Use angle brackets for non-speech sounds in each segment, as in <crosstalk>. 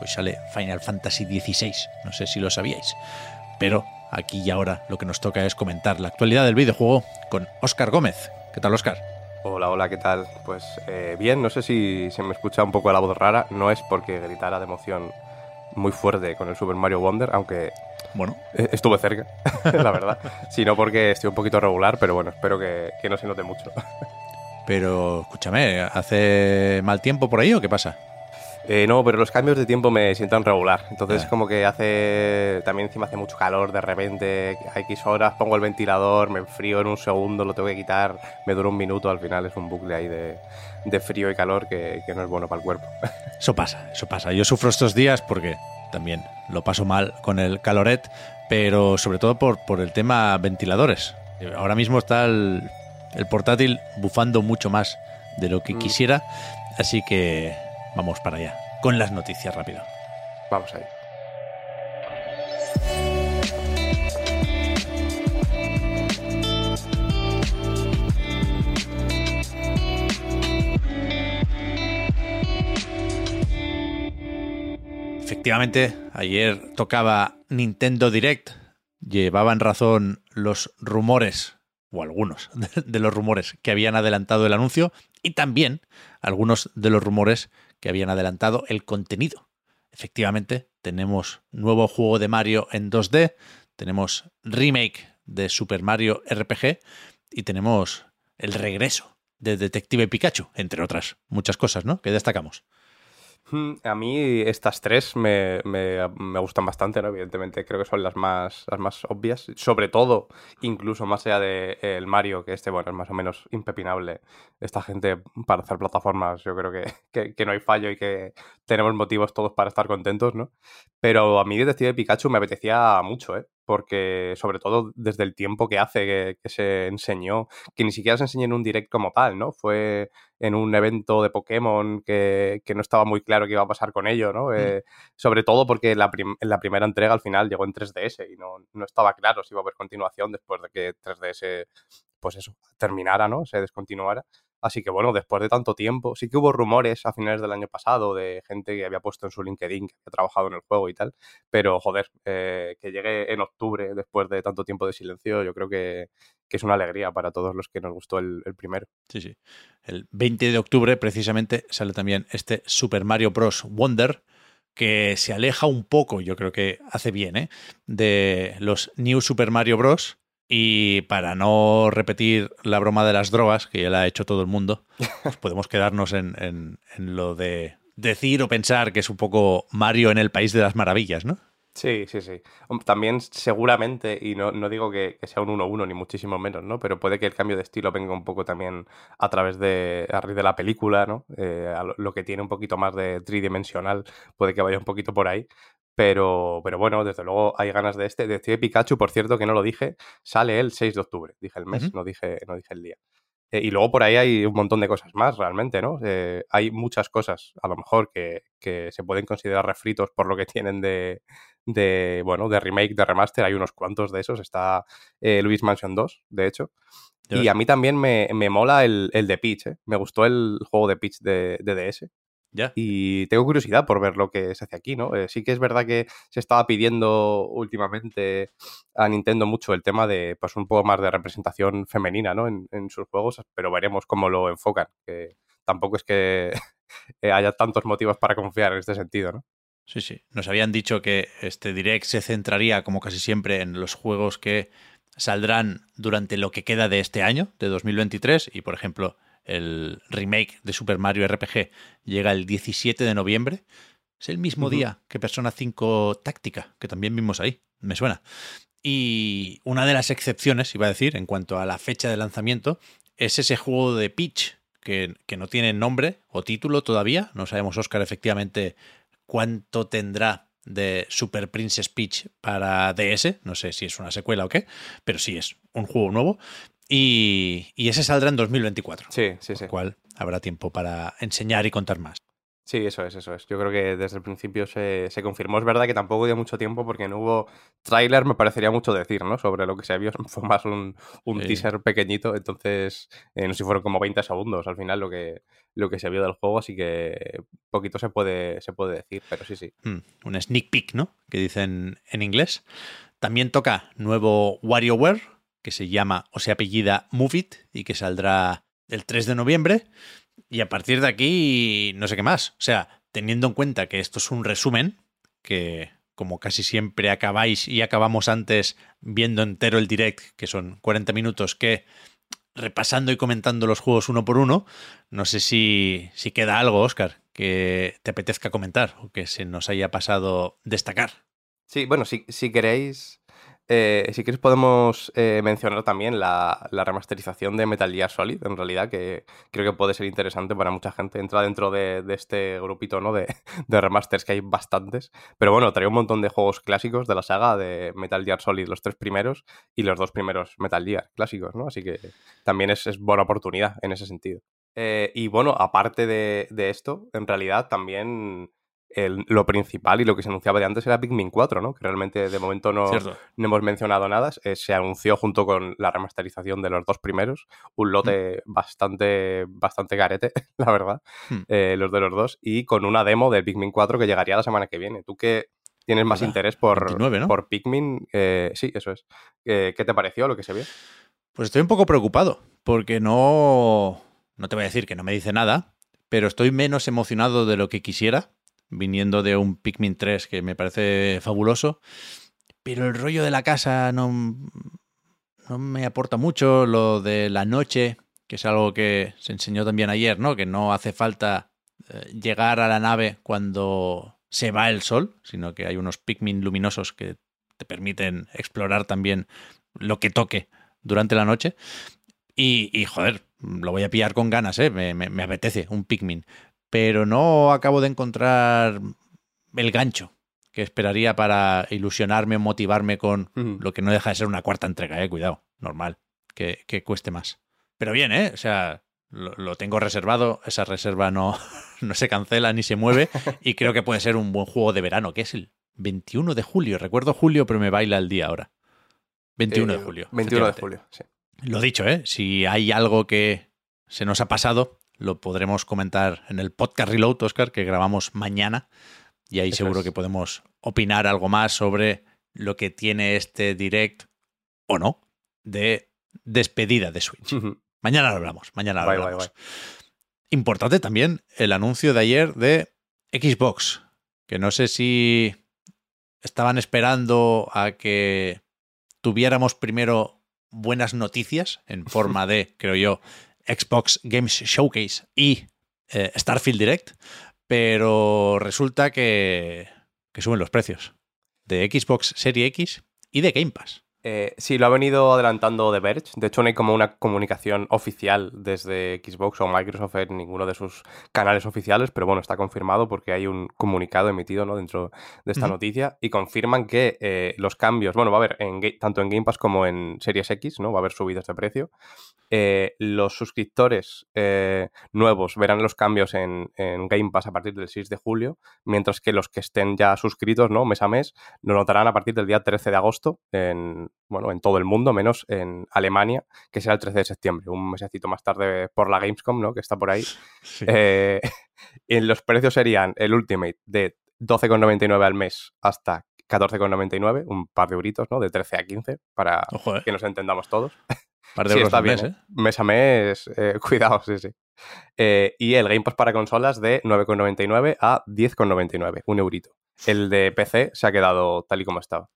Hoy sale Final Fantasy XVI, no sé si lo sabíais. Pero aquí y ahora lo que nos toca es comentar la actualidad del videojuego con Óscar Gómez. ¿Qué tal, Óscar? Hola, hola, ¿qué tal? Pues eh, bien, no sé si se me escucha un poco la voz rara, no es porque gritara de emoción muy fuerte con el Super Mario Wonder, aunque Bueno, eh, estuve cerca, <laughs> la verdad, sino porque estoy un poquito regular, pero bueno, espero que, que no se note mucho. pero escúchame, ¿hace mal tiempo por ahí o qué pasa? Eh, no, pero los cambios de tiempo me sientan regular. Entonces, como que hace. También encima hace mucho calor de repente. A X horas pongo el ventilador, me enfrío en un segundo, lo tengo que quitar, me dura un minuto. Al final es un bucle ahí de, de frío y calor que, que no es bueno para el cuerpo. <laughs> Eso pasa, eso pasa. Yo sufro estos días porque también lo paso mal con el caloret, pero sobre todo por, por el tema ventiladores. Ahora mismo está el, el portátil bufando mucho más de lo que quisiera, así que vamos para allá, con las noticias rápido. Vamos ahí. Efectivamente, ayer tocaba Nintendo Direct. Llevaban razón los rumores, o algunos de- <laughs> de los rumores que habían adelantado el anuncio, y también algunos de los rumores que habían adelantado el contenido. Efectivamente, tenemos nuevo juego de Mario en 2D, tenemos remake de Super Mario RPG y tenemos el regreso de Detective Pikachu, entre otras muchas cosas, ¿no? Que destacamos. Hmm, A mí estas tres me, me- me gustan bastante, ¿no? Evidentemente creo que son las más, las más obvias. Sobre todo, incluso más allá del el Mario, que este, bueno, es más o menos impepinable. Esta gente para hacer plataformas, yo creo que, <laughs> que- que no hay fallo y que tenemos motivos todos para estar contentos, ¿no? Pero a mí Detective Pikachu me apetecía mucho, ¿eh? Porque sobre todo desde el tiempo que hace que, que se enseñó, que ni siquiera se enseñó en un direct como tal, ¿no? Fue en un evento de Pokémon que, que no estaba muy claro qué iba a pasar con ello, ¿no? Eh, sobre todo porque la, prim- la primera entrega al final llegó en 3DS y no, no estaba claro si iba a haber continuación después de que 3DS, pues eso, terminara, ¿no? Se descontinuara. Así que bueno, después de tanto tiempo, sí que hubo rumores a finales del año pasado de gente que había puesto en su LinkedIn que había trabajado en el juego y tal, pero joder, eh, que llegue en octubre después de tanto tiempo de silencio, yo creo que, es una alegría para todos los que nos gustó el, el primero. Sí, sí. El 20 de octubre, precisamente, sale también este Super Mario Bros. Wonder, que se aleja un poco, yo creo que hace bien, ¿eh? de los New Super Mario Bros. Y para no repetir la broma de las drogas, que ya la ha hecho todo el mundo, <laughs> pues podemos quedarnos en, en- en lo de decir o pensar que es un poco Mario en el País de las Maravillas, ¿no? Sí, sí, sí. También seguramente, y no, no digo que, que sea un 1-1 ni muchísimo menos, ¿no? Pero puede que el cambio de estilo venga un poco también a través de, a raíz de la película, ¿no? Eh, a lo, lo que tiene un poquito más de tridimensional, puede que vaya un poquito por ahí. Pero, pero bueno, desde luego hay ganas de este. De este Pikachu, por cierto, que no lo dije, sale el 6 de octubre. Dije el mes, no, dije, no dije el día. Eh, y luego por ahí hay un montón de cosas más, realmente, ¿no? Eh, hay muchas cosas, a lo mejor, que, que se pueden considerar refritos por lo que tienen de, de, bueno, de remake, de remaster. Hay unos cuantos de esos. Está eh, Luis Mansion 2, de hecho. Y a mí también me, me mola el, el de Peach, ¿eh? Me gustó el juego de Peach de, de DS. Y tengo curiosidad por ver lo que se hace aquí, ¿no? Eh, sí que es verdad que se estaba pidiendo últimamente a Nintendo mucho el tema de, pues, un poco más de representación femenina, ¿no? En, en sus juegos, pero veremos cómo lo enfocan. Que tampoco es que <laughs> eh, haya tantos motivos para confiar en este sentido, ¿no? Sí, sí. Nos habían dicho que este Direct se centraría, como casi siempre, en los juegos que saldrán durante lo que queda de este año, de 2023, y por ejemplo, el remake de Super Mario RPG llega el 17 de noviembre. Es el mismo día que Persona 5 Táctica, que también vimos ahí. Me suena. Y una de las excepciones, iba a decir, en cuanto a la fecha de lanzamiento, es ese juego de Peach, que, que no tiene nombre o título todavía. No sabemos, Oscar, efectivamente cuánto tendrá de Super Princess Peach para DS. No sé si es una secuela o qué, pero sí es un juego nuevo. Y, y ese saldrá en 2024. Sí, sí, sí. Lo cual habrá tiempo para enseñar y contar más. Sí, eso es, eso es. Yo creo que desde el principio se, se confirmó. Es verdad que tampoco dio mucho tiempo porque no hubo tráiler, me parecería mucho decir, ¿no? Sobre lo que se vio. <laughs> Fue más un, un Sí. teaser pequeñito, entonces eh, no sé si fueron como 20 segundos al final lo que, lo que se vio del juego, así que poquito se puede, se puede decir, pero sí, sí. Hmm, un sneak peek, ¿no? Que dicen en inglés. También toca nuevo WarioWare, que se llama o se apellida Move It y que saldrá el 3 de noviembre. Y a partir de aquí, no sé qué más. O sea, teniendo en cuenta que esto es un resumen, que como casi siempre acabáis y acabamos antes viendo entero el direct, que son 40 minutos, que repasando y comentando los juegos uno por uno, no sé si, si queda algo, Oscar, que te apetezca comentar o que se nos haya pasado destacar. Sí, bueno, si, si queréis, eh, si queréis podemos eh, mencionar también la, remasterización de Metal Gear Solid, en realidad, que creo que puede ser interesante para mucha gente. Entra dentro de, este grupito, ¿no? De, de remasters, que hay bastantes. Pero bueno, trae un montón de juegos clásicos de la saga de Metal Gear Solid, los tres primeros y los dos primeros Metal Gear clásicos, ¿no? Así que también es, buena oportunidad en ese sentido. Eh, y bueno, aparte de esto, en realidad también el- lo principal y lo que se anunciaba de antes era Pikmin 4, ¿no? Que realmente de momento no, hemos mencionado nada. Eh, se anunció junto con la remasterización de los dos primeros. Un lote bastante, bastante garete, <laughs> la verdad. Hmm. eh, los de los dos. Y con una demo del Pikmin 4 que llegaría la semana que viene. ¿Tú qué tienes más interés por, 29, ¿no? por Pikmin? Eh, sí, eso es. ¿Qué te pareció lo que se vio? Pues estoy un poco preocupado, porque no. No te voy a decir que no me dice nada, pero estoy menos emocionado de lo que quisiera, viniendo de un Pikmin 3 que me parece fabuloso. Pero el rollo de la casa no, no me aporta mucho. Lo de la noche, que es algo que se enseñó también ayer, ¿no? Que no hace falta eh, llegar a la nave cuando se va el sol, sino que hay unos Pikmin luminosos que te permiten explorar también lo que toque durante la noche. Y, y, joder, lo voy a pillar con ganas, ¿eh? Me, me- me apetece un Pikmin. Pero no acabo de encontrar el gancho que esperaría para ilusionarme, motivarme con lo que no deja de ser una cuarta entrega, ¿eh? Cuidado, normal, que, que cueste más. Pero bien, ¿eh? O sea, lo, lo tengo reservado, esa reserva no, <laughs> no se cancela ni se mueve <laughs> y creo que puede ser un buen juego de verano, que es el 21 de julio. Recuerdo julio, pero me baila el día ahora. 21 Eh, de julio. 21 de julio, sí. Lo dicho, ¿eh? Si hay algo que se nos ha pasado, lo podremos comentar en el podcast Reload, Oscar, que grabamos mañana. Y ahí Eso seguro es. que podemos opinar algo más sobre lo que tiene este direct o no de despedida de Switch. Mañana lo hablamos, mañana lo hablamos. Importante también el anuncio de ayer de Xbox, que no sé si estaban esperando a que tuviéramos primero buenas noticias en forma <laughs> de, creo yo, Xbox Games Showcase y eh, Starfield Direct, pero resulta que, que suben los precios de Xbox Serie X y de Game Pass. Eh, sí, lo ha venido adelantando The Verge. De hecho, no hay como una comunicación oficial desde Xbox o Microsoft en ninguno de sus canales oficiales, pero bueno, está confirmado porque hay un comunicado emitido ¿no? dentro de esta noticia y confirman que eh, los cambios, bueno, va a haber en, tanto en Game Pass como en Series X, ¿no? Va a haber subidas de precio. Eh, los suscriptores eh, nuevos verán los cambios en, en Game Pass a partir del 6 de julio, mientras que los que estén ya suscritos, ¿no? Mes a mes, lo notarán a partir del día 13 de agosto en, bueno, en todo el mundo, menos en Alemania, que será el 13 de septiembre, un mesecito más tarde por la Gamescom, ¿no? Que está por ahí. Eh, <laughs> y los precios serían el Ultimate de 12,99 al mes hasta 14,99, un par de euritos, ¿no? De 13 a 15, para Ojo, eh. que nos entendamos todos. Par de <laughs> Sí, euros está al bien, mes, ¿eh? Mes a mes, eh, <laughs> cuidado, sí, sí. Y el Game Pass para consolas de 9,99 a 10,99, un eurito. El de PC se ha quedado tal y como estaba.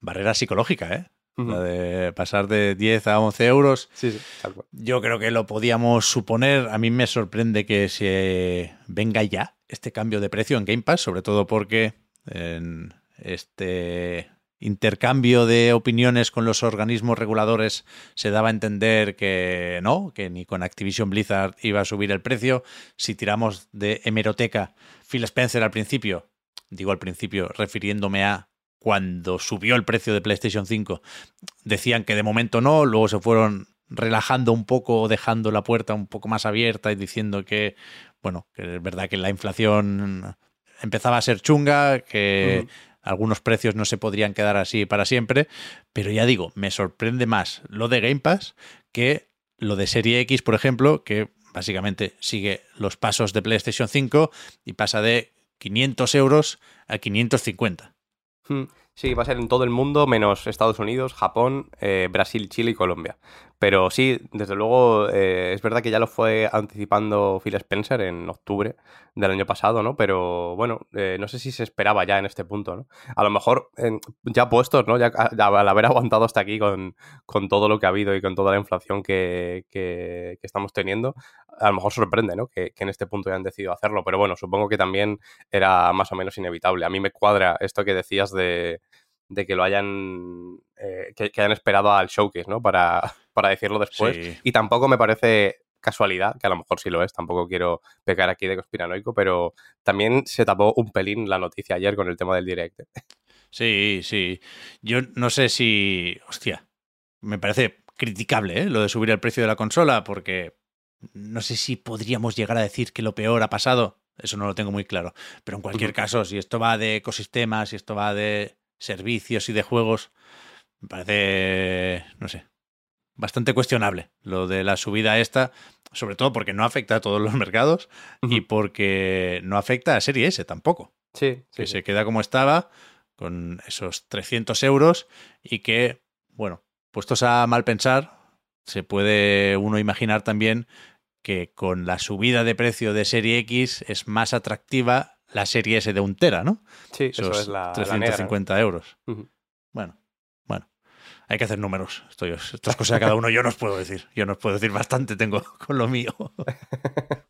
Barrera psicológica, ¿eh? la de pasar de 10 a 11 euros. Sí, sí, tal cual. Yo creo que lo podíamos suponer. A mí me sorprende que se venga ya este cambio de precio en Game Pass, sobre todo porque en este intercambio de opiniones con los organismos reguladores se daba a entender que no, que ni con Activision Blizzard iba a subir el precio. Si tiramos de hemeroteca, Phil Spencer al principio, digo al principio refiriéndome a cuando subió el precio de PlayStation 5, decían que de momento no, luego se fueron relajando un poco, dejando la puerta un poco más abierta y diciendo que, bueno, que es verdad que la inflación empezaba a ser chunga, que algunos precios no se podrían quedar así para siempre, pero ya digo, me sorprende más lo de Game Pass que lo de Serie X, por ejemplo, que básicamente sigue los pasos de PlayStation 5 y pasa de 500 euros a 550. Hmm, Sí, va a ser en todo el mundo, menos Estados Unidos, Japón, eh, Brasil, Chile y Colombia. Pero sí, desde luego, eh, es verdad que ya lo fue anticipando Phil Spencer en octubre del año pasado, ¿no? Pero bueno, eh, no sé si se esperaba ya en este punto, ¿no? A lo mejor ya puestos, ¿no? Ya, ya al haber aguantado hasta aquí con, con todo lo que ha habido y con toda la inflación que, que- que estamos teniendo, a lo mejor sorprende, ¿no? Que, que en este punto ya han decidido hacerlo. Pero bueno, supongo que también era más o menos inevitable. A mí me cuadra esto que decías de, de que lo hayan eh, que, que hayan esperado al showcase, ¿no? Para, <laughs> para decirlo después. Sí. Y tampoco me parece casualidad, que a lo mejor sí lo es, tampoco quiero pecar aquí de conspiranoico, pero también se tapó un pelín la noticia ayer con el tema del direct. Sí, sí. Yo no sé si. Hostia. Me parece criticable ¿eh? lo de subir el precio de la consola, porque no sé si podríamos llegar a decir que lo peor ha pasado. Eso no lo tengo muy claro. Pero en cualquier caso, si esto va de ecosistemas, si esto va de servicios y de juegos, me parece. No sé. Bastante cuestionable lo de la subida esta, sobre todo porque no afecta a todos los <laughs> mercados y porque no afecta a Serie S tampoco Sí, sí, que sí. se queda como estaba, con esos 300 euros, y que, bueno, puestos a mal pensar, se puede uno imaginar también que con la subida de precio de Serie X es más atractiva la Serie S de un tera, ¿no? Sí, eso es la, la negra, ¿no? 350 euros. Bueno, bueno. Hay que hacer números. Esto, yo- esto es cosa de cada uno. Yo no os puedo decir. Yo no os puedo decir bastante tengo <laughs> con lo mío. <laughs>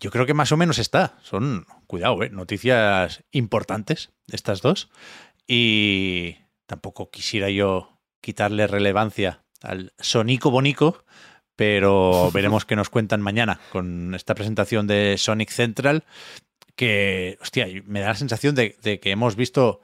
Yo creo que más o menos está. Son, cuidado, ¿eh? noticias importantes estas dos. Y tampoco quisiera yo quitarle relevancia al Sonico Bonico, pero <laughs> veremos qué nos cuentan mañana con esta presentación de Sonic Central, que, hostia, me da la sensación de, de que hemos visto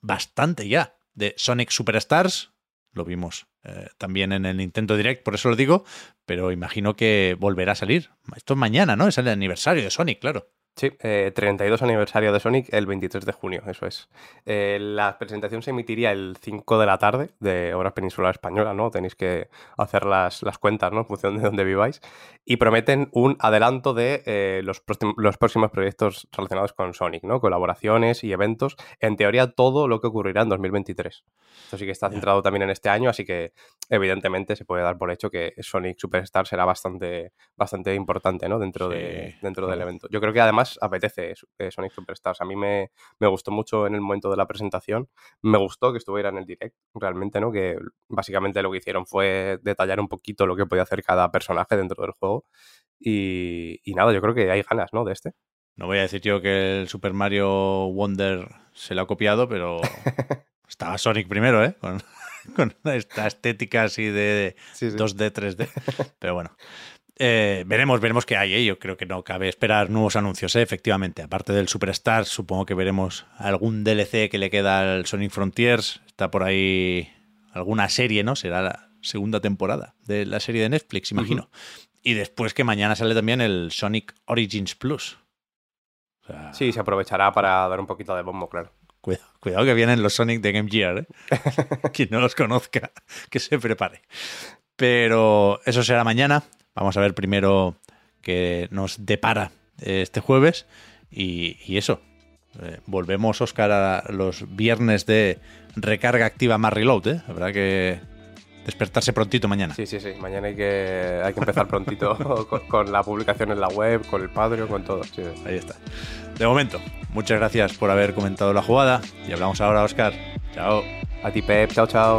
bastante ya de Sonic Superstars. Lo vimos eh, también en el Nintendo Direct, por eso lo digo, pero imagino que volverá a salir. Esto es mañana, ¿no? Es el aniversario de Sonic, claro. Sí, eh, 32 aniversario de Sonic el 23 de junio, eso es. Eh, la presentación se emitiría el 5 de la tarde de hora peninsular española, ¿no? Tenéis que hacer las, las cuentas, ¿no? En función de dónde viváis. Y prometen un adelanto de eh, los, los próximos proyectos relacionados con Sonic, ¿no? Colaboraciones y eventos. En teoría, todo lo que ocurrirá en 2023. Esto sí que está centrado también en este año, así que evidentemente se puede dar por hecho que Sonic Superstar será bastante, bastante importante, ¿no? Dentro, de, dentro del evento. Yo creo que además apetece eh, Sonic Superstars. A mí me, me gustó mucho en el momento de la presentación. Me gustó que estuviera en el direct, realmente, ¿no? Que básicamente lo que hicieron fue detallar un poquito lo que podía hacer cada personaje dentro del juego. Y, y nada, yo creo que hay ganas, ¿no? De este. No voy a decir yo que el Super Mario Wonder se lo ha copiado, pero <laughs> estaba Sonic primero, ¿eh? Con, <laughs> con esta estética así de 2D, 3D. <laughs> Pero bueno. Eh, veremos, veremos qué hay. ¿eh? Yo creo que no cabe esperar nuevos anuncios, ¿eh? efectivamente. Aparte del Superstar, supongo que veremos algún DLC que le queda al Sonic Frontiers. Está por ahí alguna serie, ¿no? Será la segunda temporada de la serie de Netflix, imagino. Y después que mañana sale también el Sonic Origins Plus. O sea, Sí, se aprovechará para dar un poquito de bombo, claro. Cuidado, cuidado que vienen los Sonic de Game Gear, ¿eh? <laughs> Quien no los conozca, que se prepare. Pero eso será mañana. Vamos a ver primero qué nos depara este jueves. Y, y eso. Eh, volvemos, Oscar, a los viernes de recarga activa más reload, ¿eh? Habrá que despertarse prontito mañana. Sí, sí, sí. Mañana hay que, hay que empezar prontito <laughs> con, con la publicación en la web, con el Patreon, con todo. Sí, sí. Ahí está. De momento, muchas gracias por haber comentado la jugada. Y hablamos ahora, Oscar. Chao. A ti, Pep. Chao, chao.